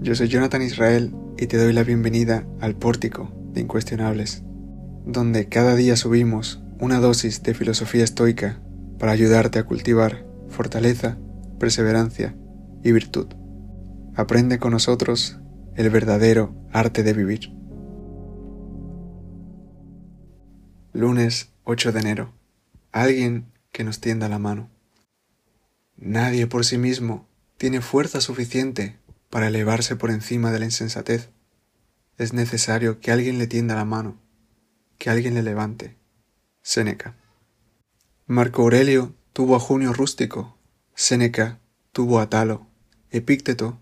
yo soy Jonathan Israel y te doy la bienvenida al Pórtico de Incuestionables, donde cada día subimos una dosis de filosofía estoica para ayudarte a cultivar fortaleza, perseverancia y virtud. Aprende con nosotros el verdadero arte de vivir. Lunes 8 de enero. Alguien que nos tienda la mano. Nadie por sí mismo tiene fuerza suficiente para elevarse por encima de la insensatez. Es necesario que alguien le tienda la mano, que alguien le levante. Séneca. Marco Aurelio tuvo a Junio Rústico, Séneca tuvo a Talo, Epícteto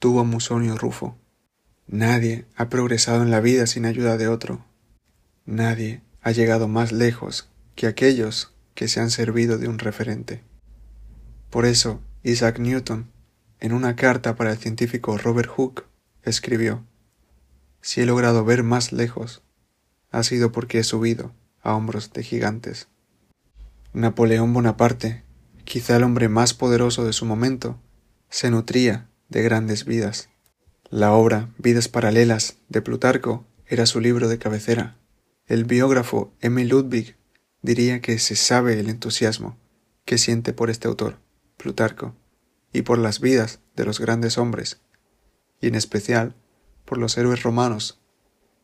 tuvo a Musonio Rufo. Nadie ha progresado en la vida sin ayuda de otro. Nadie ha llegado más lejos que aquellos que se han servido de un referente. Por eso, Isaac Newton, en una carta para el científico Robert Hooke, escribió, Si he logrado ver más lejos, ha sido porque he subido a hombros de gigantes. Napoleón Bonaparte, quizá el hombre más poderoso de su momento, se nutría de grandes vidas. La obra Vidas Paralelas de Plutarco era su libro de cabecera. El biógrafo M. Ludwig diría que se sabe el entusiasmo que siente por este autor, Plutarco, y por las vidas de los grandes hombres, y en especial por los héroes romanos,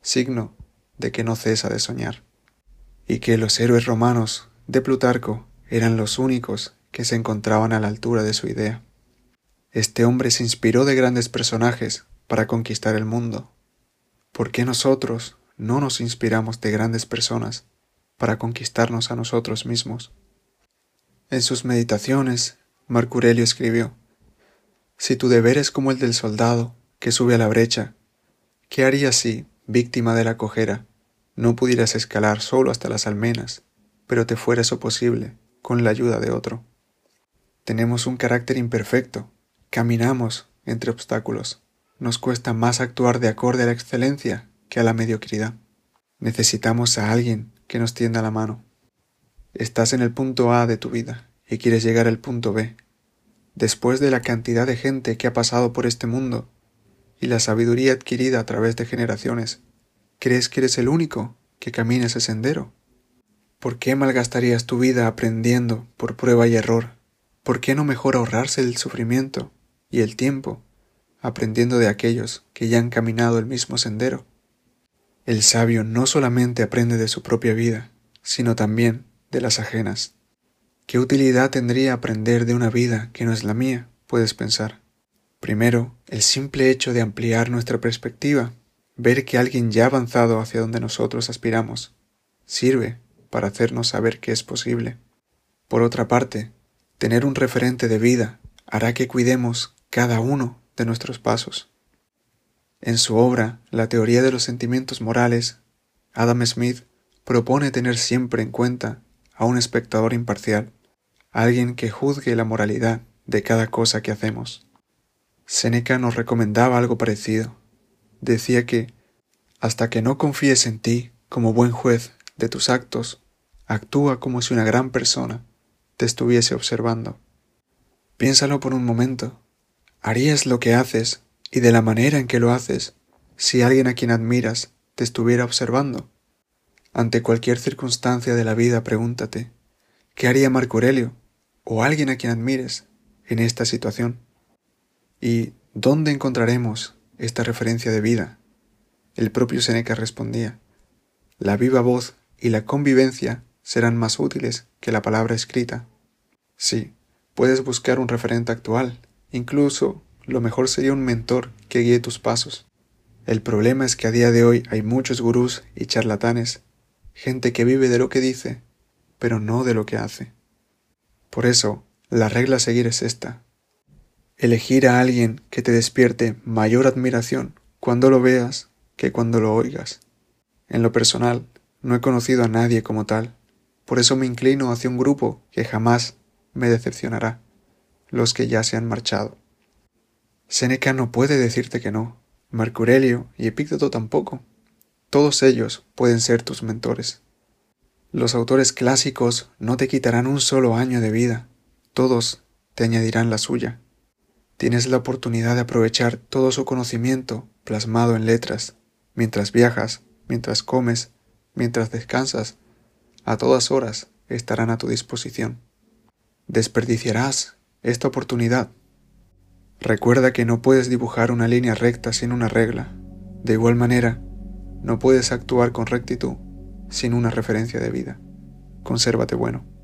signo de que no cesa de soñar, y que los héroes romanos de Plutarco eran los únicos que se encontraban a la altura de su idea. Este hombre se inspiró de grandes personajes para conquistar el mundo. ¿Por qué nosotros no nos inspiramos de grandes personas para conquistarnos a nosotros mismos. En sus meditaciones, Marco Aurelio escribió, Si tu deber es como el del soldado que sube a la brecha, ¿qué harías si, víctima de la cojera, no pudieras escalar solo hasta las almenas, pero te fuera eso posible con la ayuda de otro? Tenemos un carácter imperfecto, caminamos entre obstáculos, nos cuesta más actuar de acorde a la excelencia que a la mediocridad. Necesitamos a alguien que nos tienda la mano. Estás en el punto A de tu vida y quieres llegar al punto B. Después de la cantidad de gente que ha pasado por este mundo y la sabiduría adquirida a través de generaciones, ¿crees que eres el único que camina ese sendero? ¿Por qué malgastarías tu vida aprendiendo por prueba y error? ¿Por qué no mejor ahorrarse el sufrimiento y el tiempo aprendiendo de aquellos que ya han caminado el mismo sendero? El sabio no solamente aprende de su propia vida, sino también de las ajenas. ¿Qué utilidad tendría aprender de una vida que no es la mía? Puedes pensar. Primero, el simple hecho de ampliar nuestra perspectiva, ver que alguien ya ha avanzado hacia donde nosotros aspiramos, sirve para hacernos saber que es posible. Por otra parte, tener un referente de vida hará que cuidemos cada uno de nuestros pasos. En su obra La teoría de los sentimientos morales, Adam Smith propone tener siempre en cuenta a un espectador imparcial, alguien que juzgue la moralidad de cada cosa que hacemos. Séneca nos recomendaba algo parecido. Decía que, hasta que no confíes en ti como buen juez de tus actos, actúa como si una gran persona te estuviese observando. Piénsalo por un momento. ¿Harías lo que haces y de la manera en que lo haces, si alguien a quien admiras te estuviera observando. Ante cualquier circunstancia de la vida pregúntate, ¿qué haría Marco Aurelio o alguien a quien admires en esta situación? ¿Y dónde encontraremos esta referencia de vida? El propio Seneca respondía, la viva voz y la convivencia serán más útiles que la palabra escrita. Sí, puedes buscar un referente actual, incluso lo mejor sería un mentor que guíe tus pasos. El problema es que a día de hoy hay muchos gurús y charlatanes, gente que vive de lo que dice, pero no de lo que hace. Por eso, la regla a seguir es esta. Elegir a alguien que te despierte mayor admiración cuando lo veas que cuando lo oigas. En lo personal, no he conocido a nadie como tal, por eso me inclino hacia un grupo que jamás me decepcionará, los que ya se han marchado. Seneca no puede decirte que no, Marco y Epícteto tampoco. Todos ellos pueden ser tus mentores. Los autores clásicos no te quitarán un solo año de vida, todos te añadirán la suya. Tienes la oportunidad de aprovechar todo su conocimiento plasmado en letras, mientras viajas, mientras comes, mientras descansas, a todas horas estarán a tu disposición. Desperdiciarás esta oportunidad. Recuerda que no puedes dibujar una línea recta sin una regla. De igual manera, no puedes actuar con rectitud sin una referencia de vida. Consérvate bueno.